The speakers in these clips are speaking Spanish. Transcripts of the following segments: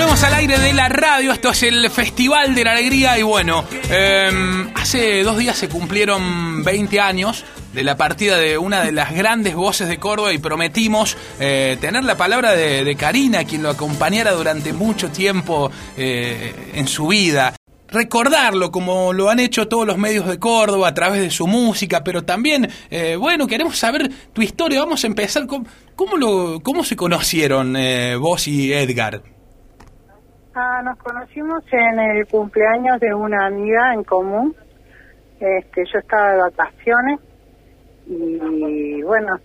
volvemos al aire de la radio. Esto es el Festival de la Alegría. Y bueno, em, hace dos días se cumplieron 20 años de la partida de una de las grandes voces de Córdoba y prometimos eh, tener la palabra de, Karina, quien lo acompañara durante mucho tiempo eh, en su vida recordarlo como lo han hecho todos los medios de Córdoba a través de su música, pero también, eh, bueno, queremos saber tu historia. Vamos a empezar con cómo, lo, cómo se conocieron vos y Edgar. Ah, nos conocimos en el cumpleaños de una amiga en común. Este, yo estaba de vacaciones y bueno,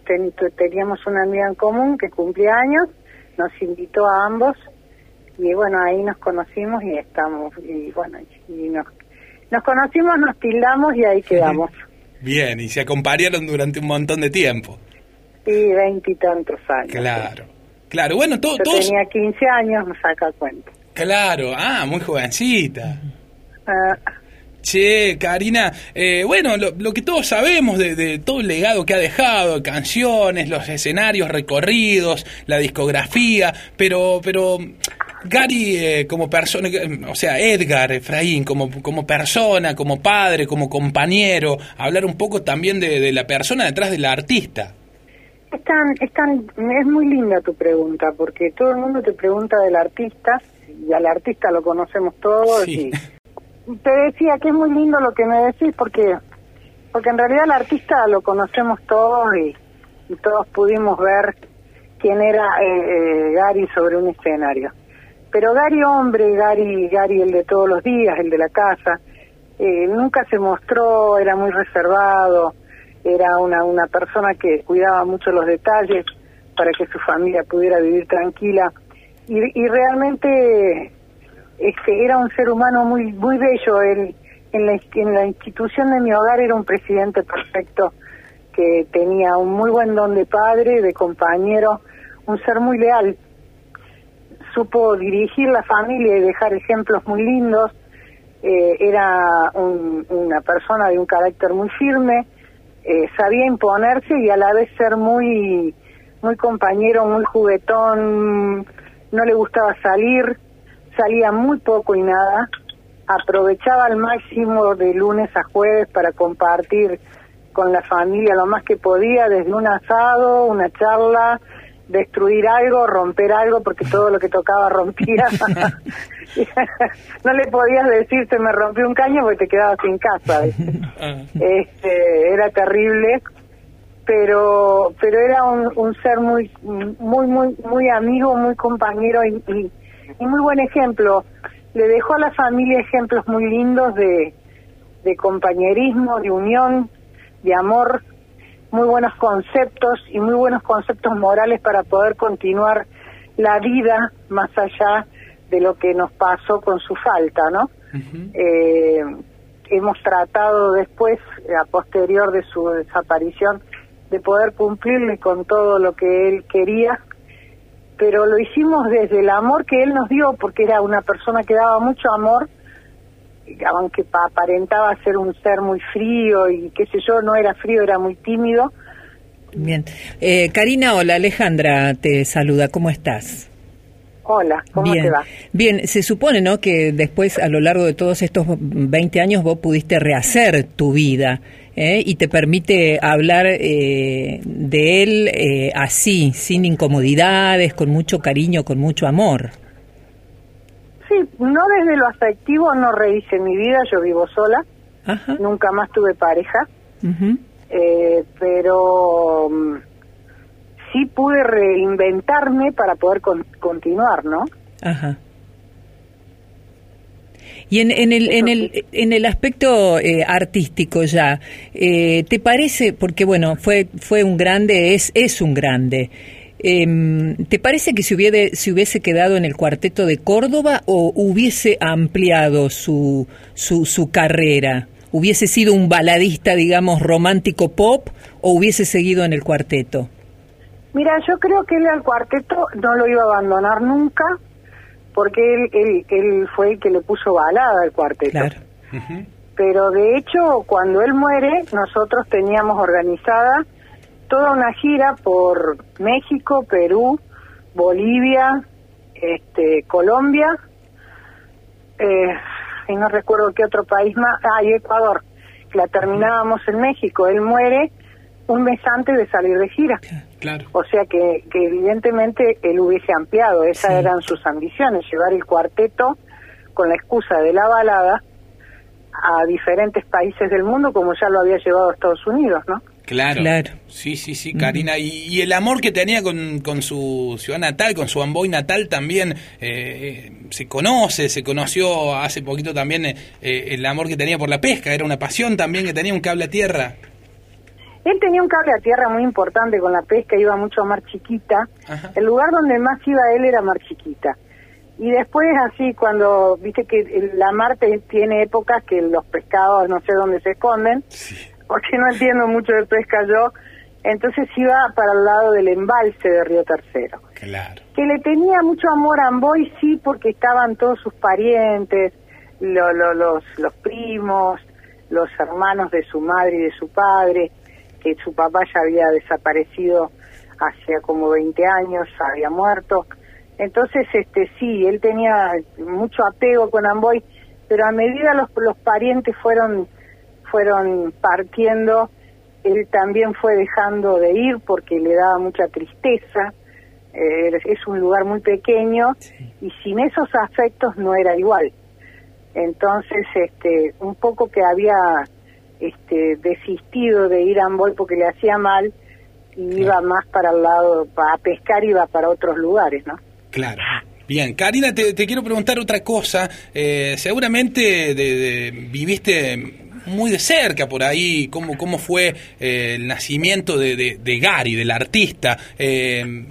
teníamos una amiga en común que cumplía años, nos invitó a ambos y bueno, ahí nos conocimos y estamos, y bueno, y nos, nos conocimos, nos tildamos y ahí quedamos. Bien, y se acompañaron durante un montón de tiempo. Sí, veintitantos años. Claro, claro, bueno, todo, Yo tenía 15 años, me saca cuenta. Claro, ah, muy jovencita. Ah. Che, Karina, eh, bueno, lo, que todos sabemos de, de, todo el legado que ha dejado, canciones, los escenarios recorridos, la discografía, pero, pero Gary eh, como persona, o sea, Edgar Efraín como, como persona, como padre, como compañero, hablar un poco también de, la persona detrás del artista. Es, tan, es, muy linda tu pregunta, porque todo el mundo te pregunta del artista, y al artista lo conocemos todos, y te decía que es muy lindo lo que me decís, porque, porque en realidad el artista lo conocemos todos y, todos pudimos ver quién era eh, eh, Gary sobre un escenario. Pero Gary hombre, Gary, Gary el de todos los días, el de la casa, eh, nunca se mostró, era muy reservado, era una, una persona que cuidaba mucho los detalles para que su familia pudiera vivir tranquila y, y realmente este era un ser humano muy muy bello él en la, en la institución de mi hogar era un presidente perfecto que tenía un muy buen don de padre de compañero un ser muy leal supo dirigir la familia y dejar ejemplos muy lindos. Eh, era una persona de un carácter muy firme, eh, sabía imponerse y a la vez ser muy, muy compañero, muy juguetón, no le gustaba salir, salía muy poco y nada, aprovechaba al máximo de lunes a jueves para compartir con la familia lo más que podía, desde un asado, una charla, destruir algo, romper algo, porque todo lo que tocaba rompía. no le podías decir se me rompió un caño porque te quedabas sin casa. este, era terrible, pero pero era un, ser muy muy muy muy amigo, muy compañero y, y, muy buen ejemplo. Le dejó a la familia ejemplos muy lindos de, de compañerismo, de unión, de amor muy buenos conceptos y muy buenos conceptos morales para poder continuar la vida más allá de lo que nos pasó con su falta, ¿no? eh, hemos tratado después, a posterior de su desaparición, de poder cumplirle con todo lo que él quería, pero lo hicimos desde el amor que él nos dio, porque era una persona que daba mucho amor aunque aparentaba ser un ser muy frío y qué sé yo, no era frío, era muy tímido. Bien. Eh, Karina, hola, Alejandra te saluda, ¿cómo estás? Hola, ¿cómo te va? Bien, se supone, ¿no?, que después, a lo largo de todos estos 20 años, vos pudiste rehacer tu vida ¿eh? y te permite hablar eh, de él eh, así, sin incomodidades, con mucho cariño, con mucho amor no desde lo afectivo, no rehice mi vida, yo vivo sola, nunca más tuve pareja, eh, pero mm, sí pude reinventarme para poder continuar, ¿no? Ajá. Y en, en, el, en, el, en el aspecto eh, artístico ya, eh, ¿te parece, porque bueno, fue, fue un grande, es, es un grande, Em, ¿Te parece que se hubiese, si hubiese quedado en el cuarteto de Córdoba o hubiese ampliado su, su, su carrera? ¿Hubiese sido un baladista, digamos, romántico pop o hubiese seguido en el cuarteto? Mira, yo creo que él al cuarteto no lo iba a abandonar nunca porque él, él, él fue el que le puso balada al cuarteto. Claro. Pero de hecho, cuando él muere, nosotros teníamos organizada toda una gira por México, Perú, Bolivia, este, Colombia, eh, y no recuerdo qué otro país más, ah, y Ecuador, la terminábamos en México, él muere un mes antes de salir de gira. Claro. O sea que, que evidentemente él hubiese ampliado, esas eran sus ambiciones, llevar el cuarteto con la excusa de la balada a diferentes países del mundo como ya lo había llevado a Estados Unidos, ¿no? Claro. Sí, sí, sí, Karina. y, el amor que tenía con, con, su ciudad natal, con su Amboy natal también eh, eh, se conoce, se conoció hace poquito también eh, el amor que tenía por la pesca, era una pasión también que tenía un cable a tierra. Él tenía un cable a tierra muy importante con la pesca, iba mucho a Mar Chiquita. El lugar donde más iba él era Mar Chiquita. Y después así, cuando, viste que la mar tiene épocas que los pescados no sé dónde se esconden, porque no entiendo mucho de pesca yo, entonces iba para el lado del embalse de Río Tercero. Claro. Que le tenía mucho amor a Amboy, sí, porque estaban todos sus parientes, los, los primos, los hermanos de su madre y de su padre, su papá ya había desaparecido hacía como 20 años, había muerto. Entonces, este sí, él tenía mucho apego con Amboy, pero a medida los, los parientes fueron fueron partiendo, él también fue dejando de ir porque le daba mucha tristeza. Eh, es un lugar muy pequeño y sin esos afectos no era igual. Entonces, este, un poco que había este, desistido de ir a Amboy porque le hacía mal y iba más para el lado, a pescar iba para otros lugares, ¿no? Claro. Bien, Karina, te, quiero preguntar otra cosa. Eh, seguramente de, viviste muy de cerca por ahí cómo, cómo fue eh, el nacimiento de, de, Gary, del artista. Eh,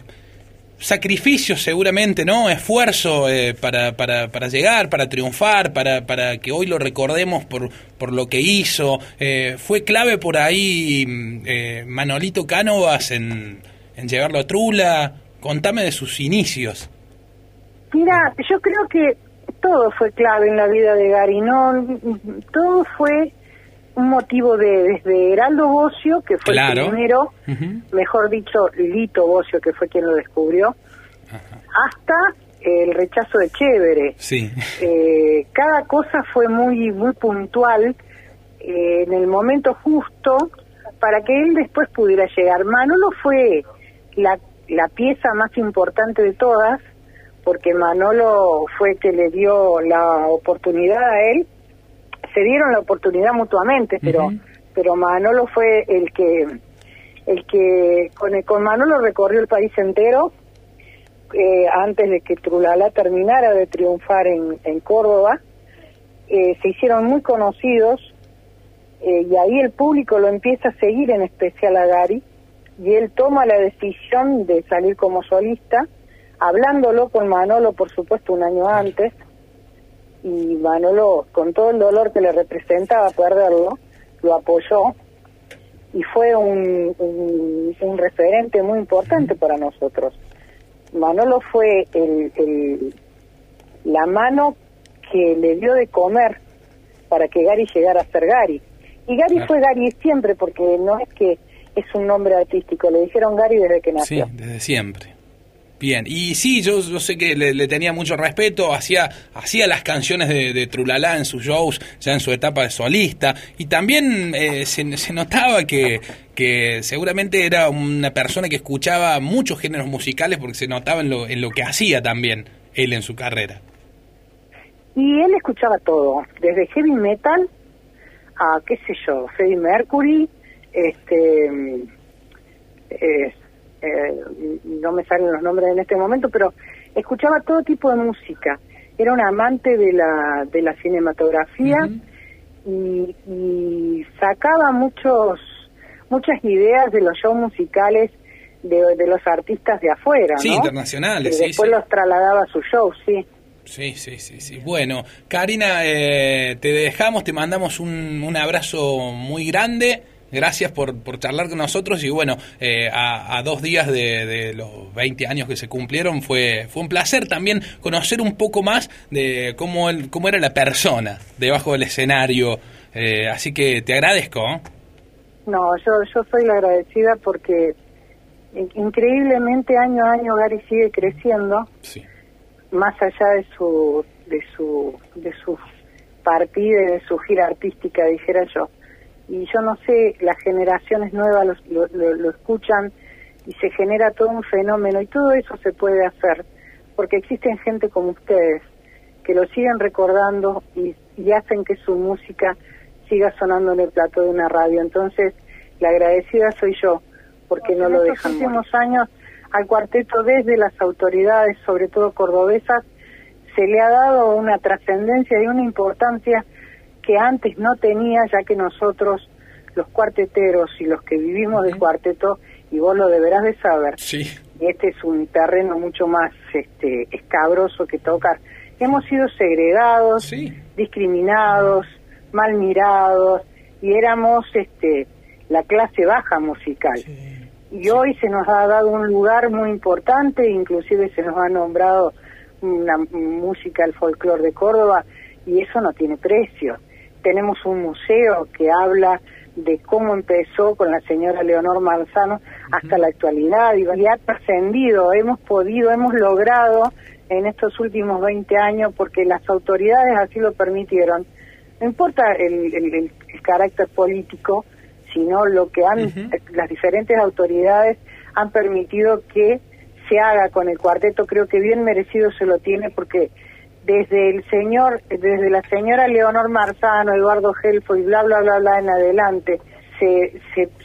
sacrificio seguramente, ¿no? Esfuerzo para, para, para, llegar, para triunfar, para, para que hoy lo recordemos por, por lo que hizo. fue clave por ahí Manolito Cánovas en, en llevarlo a Trula. Contame de sus inicios. Mira, yo creo que todo fue clave en la vida de Gary, ¿no? Todo fue un motivo de desde Heraldo Bocio, que fue el primero, mejor dicho, Lito Bocio, que fue quien lo descubrió, hasta el rechazo de Chévere. Sí. Eh, cada cosa fue muy muy puntual eh, en el momento justo para que él después pudiera llegar. Manolo fue la, la pieza más importante de todas, porque Manolo fue que le dio la oportunidad a él, se dieron la oportunidad mutuamente, pero pero Manolo fue el que el que con, el, con Manolo recorrió el país entero eh, antes de que Trulala terminara de triunfar en, en Córdoba, eh, se hicieron muy conocidos eh, y ahí el público lo empieza a seguir, en especial a Gary, y él toma la decisión de salir como solista hablándolo con Manolo, por supuesto, un año antes, y Manolo, con todo el dolor que le representaba perderlo, lo apoyó y fue un, un, referente muy importante para nosotros. Manolo fue el, el, la mano que le dio de comer para que Gary llegara a ser Gary. Y Gary fue Gary siempre, porque no es que es un nombre artístico, le dijeron Gary desde que nació. Sí, desde siempre. Bien, y sí, yo, sé que le, tenía mucho respeto, hacía, hacía las canciones de, de, Trulala en sus shows, ya en su etapa de solista, y también eh, se, se, notaba que, que seguramente era una persona que escuchaba muchos géneros musicales porque se notaba en lo, en lo que hacía también él en su carrera. Y él escuchaba todo, desde heavy metal a, qué sé yo, Freddie Mercury, este... Eh, eh, no me salen los nombres en este momento, pero escuchaba todo tipo de música. Era un amante de la, de la cinematografía y, sacaba muchos muchas ideas de los shows musicales de, los artistas de afuera, sí, internacionales. Y después los trasladaba a su show, sí. Sí, sí, sí, sí. Bueno, Karina, eh, te dejamos, te mandamos un, un abrazo muy grande. Gracias por, por charlar con nosotros y bueno, eh, a, dos días de, los 20 años que se cumplieron fue, fue un placer también conocer un poco más de cómo, el, cómo era la persona debajo del escenario. Eh, así que te agradezco. No, yo, yo soy la agradecida porque increíblemente año a año Gary sigue creciendo. Sí. más allá de su de su de su partida y de su gira artística, dijera yo. Y yo no sé, las generaciones nuevas lo, lo escuchan y se genera todo un fenómeno y todo eso se puede hacer porque existen gente como ustedes que lo siguen recordando y, hacen que su música siga sonando en el plato de una radio. Entonces, la agradecida soy yo, porque no, lo dejan. En los últimos años al cuarteto desde las autoridades, sobre todo cordobesas, se le ha dado una trascendencia y una importancia que antes no tenía, ya que nosotros, los cuarteteros y los que vivimos del cuarteto, y vos lo deberás de saber, sí. este es un terreno mucho más este, escabroso que tocar, hemos sido segregados, discriminados, mal mirados y éramos este la clase baja musical. Y hoy se nos ha dado un lugar muy importante, inclusive se nos ha nombrado una música al folclore de Córdoba y eso no tiene precio. Tenemos un museo que habla de cómo empezó con la señora Leonor Manzano hasta la actualidad y ha trascendido, hemos podido, hemos logrado en estos últimos 20 años porque las autoridades así lo permitieron. No importa el, el, carácter político, sino lo que han las diferentes autoridades han permitido que se haga con el cuarteto. Creo que bien merecido se lo tiene porque desde el señor, desde la señora Leonor Marzano, Eduardo Gelfo y bla, bla, bla, bla en adelante, se,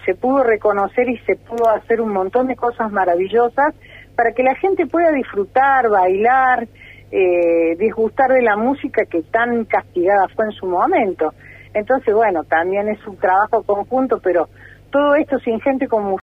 se, pudo reconocer y se pudo hacer un montón de cosas maravillosas para que la gente pueda disfrutar, bailar, eh, disgustar de la música que tan castigada fue en su momento. Entonces, bueno, también es un trabajo conjunto, pero todo esto sin gente como